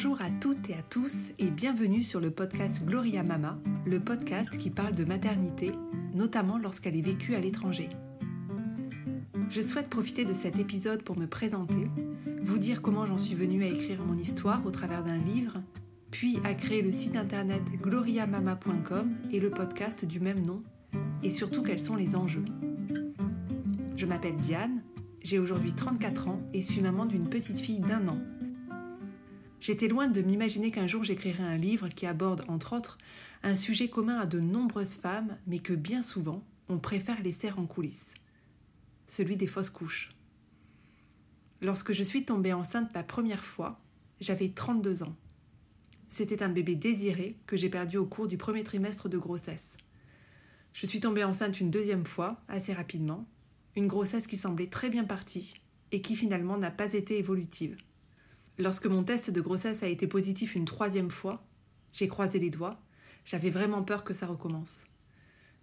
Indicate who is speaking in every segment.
Speaker 1: Bonjour à toutes et à tous et bienvenue sur le podcast Gloria Mama, le podcast qui parle de maternité, notamment lorsqu'elle est vécue à l'étranger. Je souhaite profiter de cet épisode pour me présenter, vous dire comment j'en suis venue à écrire mon histoire au travers d'un livre, puis à créer le site internet gloriamama.com et le podcast du même nom, et surtout quels sont les enjeux. Je m'appelle Diane, j'ai aujourd'hui 34 ans et suis maman d'une petite fille d'un an. J'étais loin de m'imaginer qu'un jour j'écrirais un livre qui aborde, entre autres, un sujet commun à de nombreuses femmes, mais que bien souvent, on préfère laisser en coulisses. Celui des fausses couches. Lorsque je suis tombée enceinte la première fois, j'avais 32 ans. C'était un bébé désiré que j'ai perdu au cours du premier trimestre de grossesse. Je suis tombée enceinte une deuxième fois, assez rapidement, une grossesse qui semblait très bien partie et qui finalement n'a pas été évolutive. Lorsque mon test de grossesse a été positif une troisième fois, j'ai croisé les doigts, j'avais vraiment peur que ça recommence.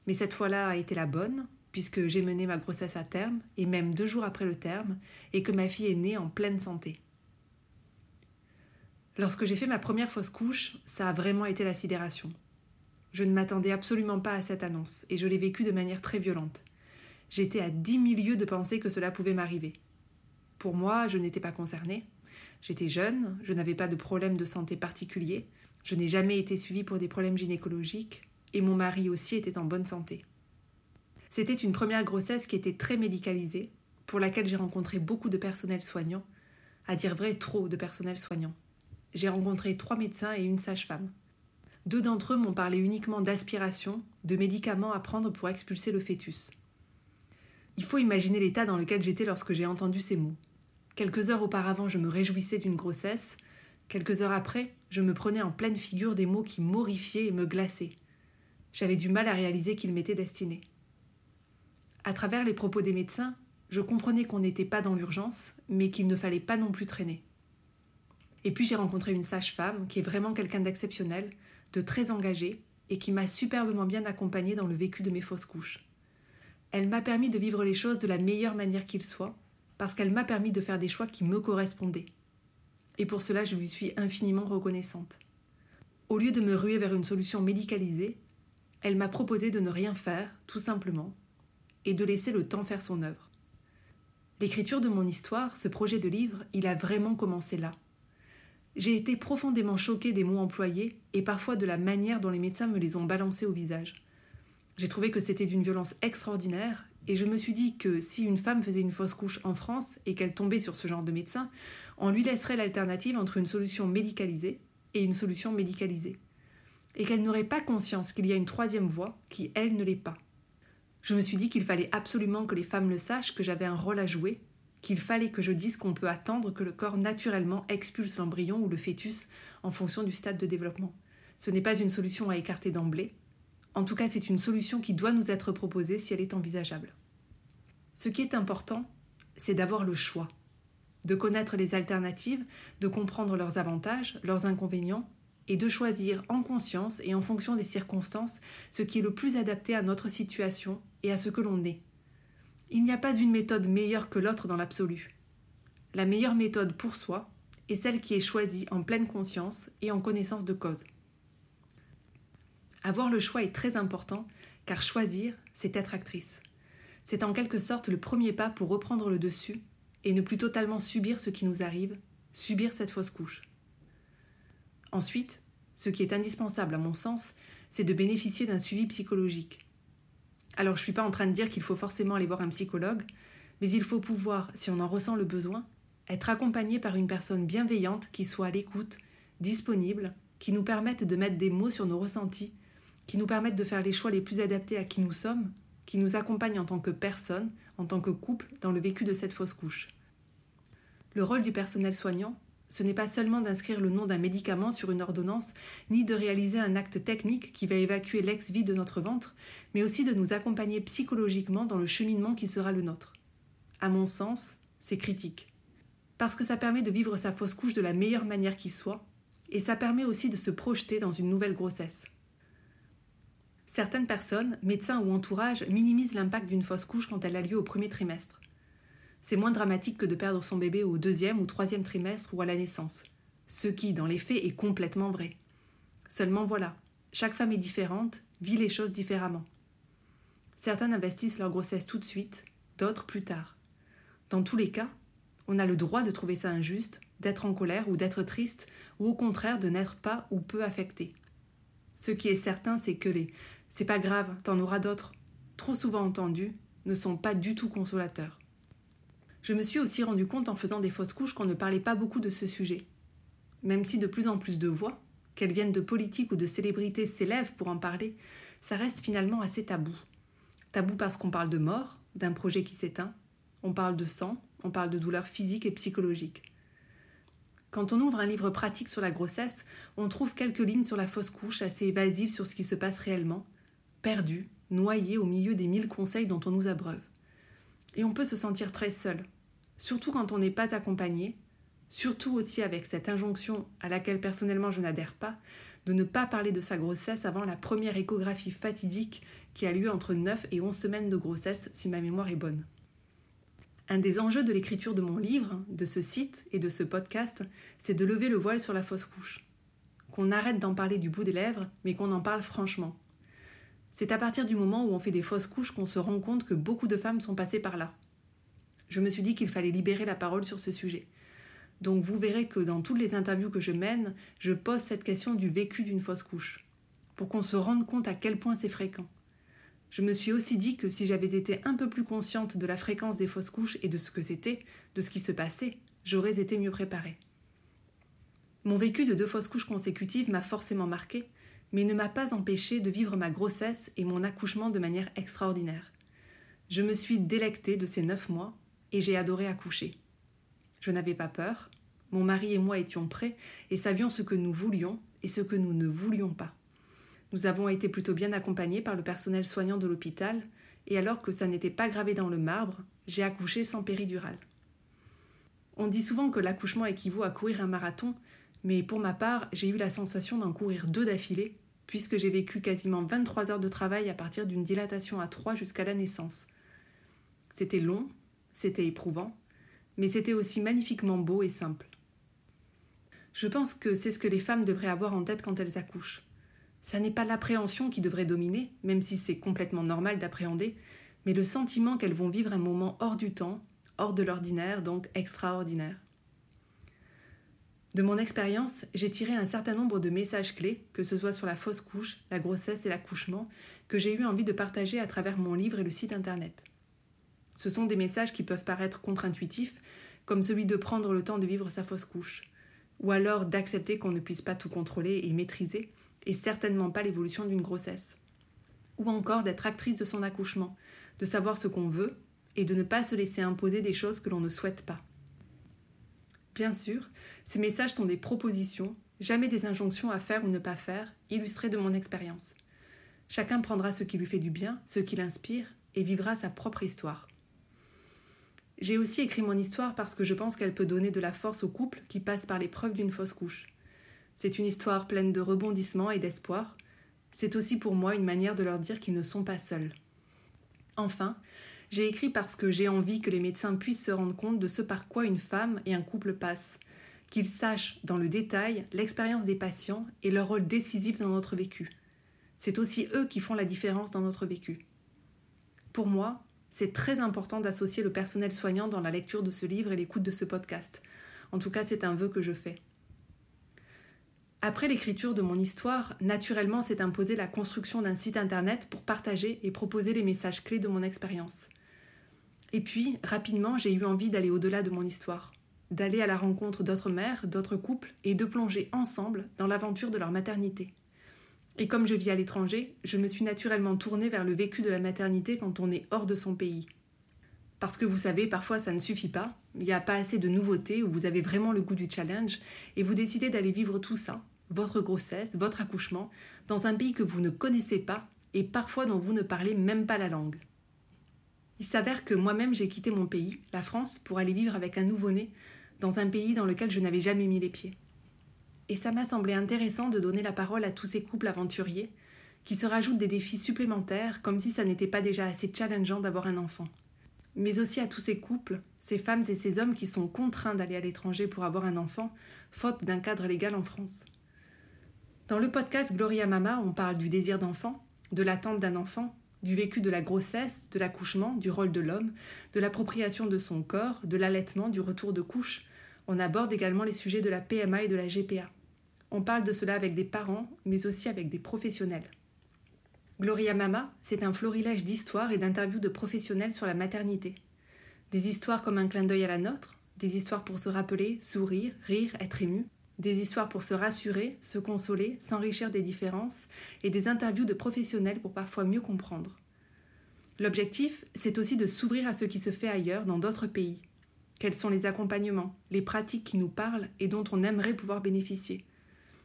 Speaker 1: Mais cette fois-là a été la bonne, puisque j'ai mené ma grossesse à terme, et même deux jours après le terme, et que ma fille est née en pleine santé. Lorsque j'ai fait ma première fausse couche, ça a vraiment été la sidération. Je ne m'attendais absolument pas à cette annonce, et je l'ai vécue de manière très violente. J'étais à dix mille lieues de penser que cela pouvait m'arriver. Pour moi, je n'étais pas concernée, J'étais jeune, je n'avais pas de problème de santé particulier, je n'ai jamais été suivie pour des problèmes gynécologiques, et mon mari aussi était en bonne santé. C'était une première grossesse qui était très médicalisée, pour laquelle j'ai rencontré beaucoup de personnel soignant, à dire vrai trop de personnel soignant. J'ai rencontré trois médecins et une sage-femme. Deux d'entre eux m'ont parlé uniquement d'aspiration, de médicaments à prendre pour expulser le fœtus. Il faut imaginer l'état dans lequel j'étais lorsque j'ai entendu ces mots. Quelques heures auparavant, je me réjouissais d'une grossesse. Quelques heures après, je me prenais en pleine figure des mots qui m'horrifiaient et me glaçaient. J'avais du mal à réaliser qu'ils m'étaient destinés. À travers les propos des médecins, je comprenais qu'on n'était pas dans l'urgence, mais qu'il ne fallait pas non plus traîner. Et puis j'ai rencontré une sage-femme qui est vraiment quelqu'un d'exceptionnel, de très engagé, et qui m'a superbement bien accompagnée dans le vécu de mes fausses couches. Elle m'a permis de vivre les choses de la meilleure manière qu'il soit, parce qu'elle m'a permis de faire des choix qui me correspondaient. Et pour cela, je lui suis infiniment reconnaissante. Au lieu de me ruer vers une solution médicalisée, elle m'a proposé de ne rien faire, tout simplement, et de laisser le temps faire son œuvre. L'écriture de mon histoire, ce projet de livre, il a vraiment commencé là. J'ai été profondément choquée des mots employés et parfois de la manière dont les médecins me les ont balancés au visage. J'ai trouvé que c'était d'une violence extraordinaire et je me suis dit que si une femme faisait une fausse couche en France et qu'elle tombait sur ce genre de médecin, on lui laisserait l'alternative entre une solution médicalisée et une solution médicalisée. Et qu'elle n'aurait pas conscience qu'il y a une troisième voie qui, elle, ne l'est pas. Je me suis dit qu'il fallait absolument que les femmes le sachent, que j'avais un rôle à jouer, qu'il fallait que je dise qu'on peut attendre que le corps naturellement expulse l'embryon ou le fœtus en fonction du stade de développement. Ce n'est pas une solution à écarter d'emblée, en tout cas, c'est une solution qui doit nous être proposée si elle est envisageable. Ce qui est important, c'est d'avoir le choix, de connaître les alternatives, de comprendre leurs avantages, leurs inconvénients, et de choisir en conscience et en fonction des circonstances ce qui est le plus adapté à notre situation et à ce que l'on est. Il n'y a pas une méthode meilleure que l'autre dans l'absolu. La meilleure méthode pour soi est celle qui est choisie en pleine conscience et en connaissance de cause. Avoir le choix est très important, car choisir, c'est être actrice. C'est en quelque sorte le premier pas pour reprendre le dessus et ne plus totalement subir ce qui nous arrive, subir cette fausse couche. Ensuite, ce qui est indispensable à mon sens, c'est de bénéficier d'un suivi psychologique. Alors je ne suis pas en train de dire qu'il faut forcément aller voir un psychologue, mais il faut pouvoir, si on en ressent le besoin, être accompagné par une personne bienveillante qui soit à l'écoute, disponible, qui nous permette de mettre des mots sur nos ressentis qui nous permettent de faire les choix les plus adaptés à qui nous sommes, qui nous accompagnent en tant que personne, en tant que couple, dans le vécu de cette fausse couche. Le rôle du personnel soignant, ce n'est pas seulement d'inscrire le nom d'un médicament sur une ordonnance, ni de réaliser un acte technique qui va évacuer l'ex-vie de notre ventre, mais aussi de nous accompagner psychologiquement dans le cheminement qui sera le nôtre. À mon sens, c'est critique. Parce que ça permet de vivre sa fausse couche de la meilleure manière qui soit, et ça permet aussi de se projeter dans une nouvelle grossesse. Certaines personnes, médecins ou entourage, minimisent l'impact d'une fausse couche quand elle a lieu au premier trimestre. C'est moins dramatique que de perdre son bébé au deuxième ou troisième trimestre ou à la naissance. ce qui, dans les faits, est complètement vrai. Seulement voilà, chaque femme est différente, vit les choses différemment. Certains investissent leur grossesse tout de suite, d'autres plus tard. Dans tous les cas, on a le droit de trouver ça injuste, d'être en colère ou d'être triste, ou au contraire de n'être pas ou peu affecté. Ce qui est certain, c'est que les c'est pas grave, t'en auras d'autres, trop souvent entendus, ne sont pas du tout consolateurs. Je me suis aussi rendu compte en faisant des fausses couches qu'on ne parlait pas beaucoup de ce sujet. Même si de plus en plus de voix, qu'elles viennent de politiques ou de célébrités, s'élèvent pour en parler, ça reste finalement assez tabou. Tabou parce qu'on parle de mort, d'un projet qui s'éteint, on parle de sang, on parle de douleurs physiques et psychologiques. Quand on ouvre un livre pratique sur la grossesse, on trouve quelques lignes sur la fausse couche assez évasives sur ce qui se passe réellement, perdu, noyé au milieu des mille conseils dont on nous abreuve. Et on peut se sentir très seul, surtout quand on n'est pas accompagné, surtout aussi avec cette injonction à laquelle personnellement je n'adhère pas, de ne pas parler de sa grossesse avant la première échographie fatidique qui a lieu entre 9 et 11 semaines de grossesse si ma mémoire est bonne. Un des enjeux de l'écriture de mon livre, de ce site et de ce podcast, c'est de lever le voile sur la fausse couche. Qu'on arrête d'en parler du bout des lèvres, mais qu'on en parle franchement. C'est à partir du moment où on fait des fausses couches qu'on se rend compte que beaucoup de femmes sont passées par là. Je me suis dit qu'il fallait libérer la parole sur ce sujet. Donc vous verrez que dans toutes les interviews que je mène, je pose cette question du vécu d'une fausse couche, pour qu'on se rende compte à quel point c'est fréquent. Je me suis aussi dit que si j'avais été un peu plus consciente de la fréquence des fausses couches et de ce que c'était, de ce qui se passait, j'aurais été mieux préparée. Mon vécu de deux fausses couches consécutives m'a forcément marquée, mais ne m'a pas empêché de vivre ma grossesse et mon accouchement de manière extraordinaire. Je me suis délectée de ces neuf mois et j'ai adoré accoucher. Je n'avais pas peur, mon mari et moi étions prêts et savions ce que nous voulions et ce que nous ne voulions pas. Nous avons été plutôt bien accompagnés par le personnel soignant de l'hôpital, et alors que ça n'était pas gravé dans le marbre, j'ai accouché sans péridurale. On dit souvent que l'accouchement équivaut à courir un marathon, mais pour ma part, j'ai eu la sensation d'en courir deux d'affilée, puisque j'ai vécu quasiment 23 heures de travail à partir d'une dilatation à 3 jusqu'à la naissance. C'était long, c'était éprouvant, mais c'était aussi magnifiquement beau et simple. Je pense que c'est ce que les femmes devraient avoir en tête quand elles accouchent. Ça n'est pas l'appréhension qui devrait dominer, même si c'est complètement normal d'appréhender, mais le sentiment qu'elles vont vivre un moment hors du temps, hors de l'ordinaire, donc extraordinaire. De mon expérience, j'ai tiré un certain nombre de messages clés, que ce soit sur la fausse couche, la grossesse et l'accouchement, que j'ai eu envie de partager à travers mon livre et le site internet. Ce sont des messages qui peuvent paraître contre-intuitifs, comme celui de prendre le temps de vivre sa fausse couche, ou alors d'accepter qu'on ne puisse pas tout contrôler et maîtriser, et certainement pas l'évolution d'une grossesse. Ou encore d'être actrice de son accouchement, de savoir ce qu'on veut et de ne pas se laisser imposer des choses que l'on ne souhaite pas. Bien sûr, ces messages sont des propositions, jamais des injonctions à faire ou ne pas faire, illustrées de mon expérience. Chacun prendra ce qui lui fait du bien, ce qui l'inspire, et vivra sa propre histoire. J'ai aussi écrit mon histoire parce que je pense qu'elle peut donner de la force aux couples qui passent par l'épreuve d'une fausse couche. C'est une histoire pleine de rebondissements et d'espoir. C'est aussi pour moi une manière de leur dire qu'ils ne sont pas seuls. Enfin, j'ai écrit parce que j'ai envie que les médecins puissent se rendre compte de ce par quoi une femme et un couple passent, qu'ils sachent dans le détail l'expérience des patients et leur rôle décisif dans notre vécu. C'est aussi eux qui font la différence dans notre vécu. Pour moi, c'est très important d'associer le personnel soignant dans la lecture de ce livre et l'écoute de ce podcast. En tout cas, c'est un vœu que je fais. Après l'écriture de mon histoire, naturellement s'est imposée la construction d'un site internet pour partager et proposer les messages clés de mon expérience. Et puis, rapidement, j'ai eu envie d'aller au-delà de mon histoire, d'aller à la rencontre d'autres mères, d'autres couples, et de plonger ensemble dans l'aventure de leur maternité. Et comme je vis à l'étranger, je me suis naturellement tournée vers le vécu de la maternité quand on est hors de son pays. Parce que vous savez, parfois ça ne suffit pas, il n'y a pas assez de nouveautés ou vous avez vraiment le goût du challenge et vous décidez d'aller vivre tout ça, votre grossesse, votre accouchement, dans un pays que vous ne connaissez pas et parfois dont vous ne parlez même pas la langue. Il s'avère que moi-même j'ai quitté mon pays, la France, pour aller vivre avec un nouveau-né dans un pays dans lequel je n'avais jamais mis les pieds. Et ça m'a semblé intéressant de donner la parole à tous ces couples aventuriers qui se rajoutent des défis supplémentaires comme si ça n'était pas déjà assez challengeant d'avoir un enfant. mais aussi à tous ces couples, ces femmes et ces hommes qui sont contraints d'aller à l'étranger pour avoir un enfant, faute d'un cadre légal en France. Dans le podcast Gloria Mama, on parle du désir d'enfant, de l'attente d'un enfant, du vécu de la grossesse, de l'accouchement, du rôle de l'homme, de l'appropriation de son corps, de l'allaitement, du retour de couche. On aborde également les sujets de la PMA et de la GPA. On parle de cela avec des parents, mais aussi avec des professionnels. Gloria Mama, c'est un florilège d'histoires et d'interviews de professionnels sur la maternité. Des histoires comme un clin d'œil à la nôtre, des histoires pour se rappeler, sourire, rire, être ému, des histoires pour se rassurer, se consoler, s'enrichir des différences, et des interviews de professionnels pour parfois mieux comprendre. L'objectif, c'est aussi de s'ouvrir à ce qui se fait ailleurs, dans d'autres pays. Quels sont les accompagnements, les pratiques qui nous parlent et dont on aimerait pouvoir bénéficier?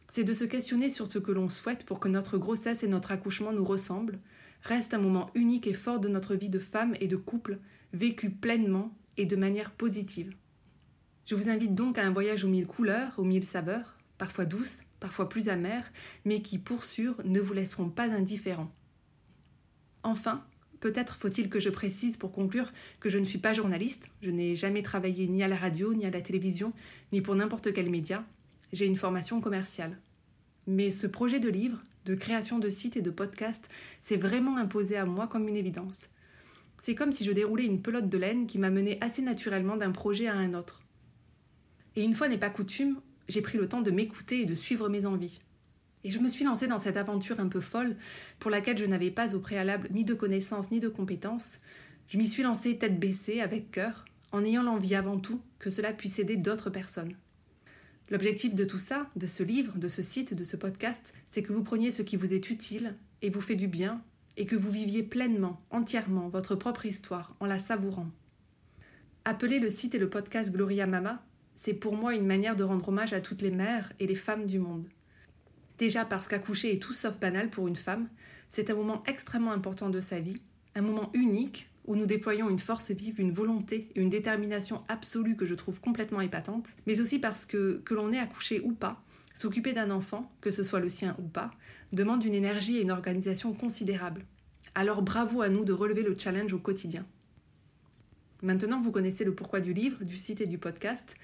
Speaker 1: C'est de se questionner sur ce que l'on souhaite pour que notre grossesse et notre accouchement nous ressemblent, reste un moment unique et fort de notre vie de femme et de couple, vécu pleinement et de manière positive. Je vous invite donc à un voyage aux mille couleurs, aux mille saveurs, parfois douces, parfois plus amères, mais qui, pour sûr, ne vous laisseront pas indifférents. Enfin, peut-être faut-il que je précise pour conclure que je ne suis pas journaliste, je n'ai jamais travaillé ni à la radio, ni à la télévision, ni pour n'importe quel média, j'ai une formation commerciale. Mais ce projet de livre, de création de sites et de podcasts, s'est vraiment imposé à moi comme une évidence. C'est comme si je déroulais une pelote de laine qui m'a mené assez naturellement d'un projet à un autre. Et une fois n'est pas coutume, j'ai pris le temps de m'écouter et de suivre mes envies. Et je me suis lancée dans cette aventure un peu folle, pour laquelle je n'avais pas au préalable ni de connaissances ni de compétences. Je m'y suis lancée tête baissée, avec cœur, en ayant l'envie avant tout que cela puisse aider d'autres personnes. L'objectif de tout ça, de ce livre, de ce site, de ce podcast, c'est que vous preniez ce qui vous est utile et vous fait du bien, et que vous viviez pleinement, entièrement votre propre histoire en la savourant. Appelez le site et le podcast Gloria Mama c'est pour moi une manière de rendre hommage à toutes les mères et les femmes du monde. Déjà parce qu'accoucher est tout sauf banal pour une femme, c'est un moment extrêmement important de sa vie, un moment unique où nous déployons une force vive, une volonté et une détermination absolue que je trouve complètement épatante, mais aussi parce que, que l'on ait accouché ou pas, s'occuper d'un enfant, que ce soit le sien ou pas, demande une énergie et une organisation considérables. Alors bravo à nous de relever le challenge au quotidien. Maintenant, vous connaissez le pourquoi du livre, du site et du podcast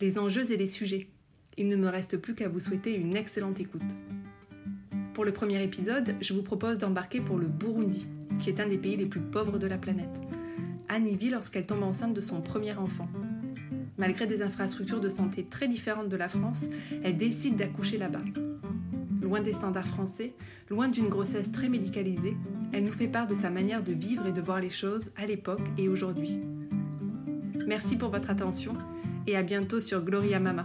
Speaker 1: les enjeux et les sujets. Il ne me reste plus qu'à vous souhaiter une excellente écoute. Pour le premier épisode, je vous propose d'embarquer pour le Burundi, qui est un des pays les plus pauvres de la planète. Annie vit lorsqu'elle tombe enceinte de son premier enfant. Malgré des infrastructures de santé très différentes de la France, elle décide d'accoucher là-bas. Loin des standards français, loin d'une grossesse très médicalisée, elle nous fait part de sa manière de vivre et de voir les choses à l'époque et aujourd'hui. Merci pour votre attention et à bientôt sur Gloria Mama.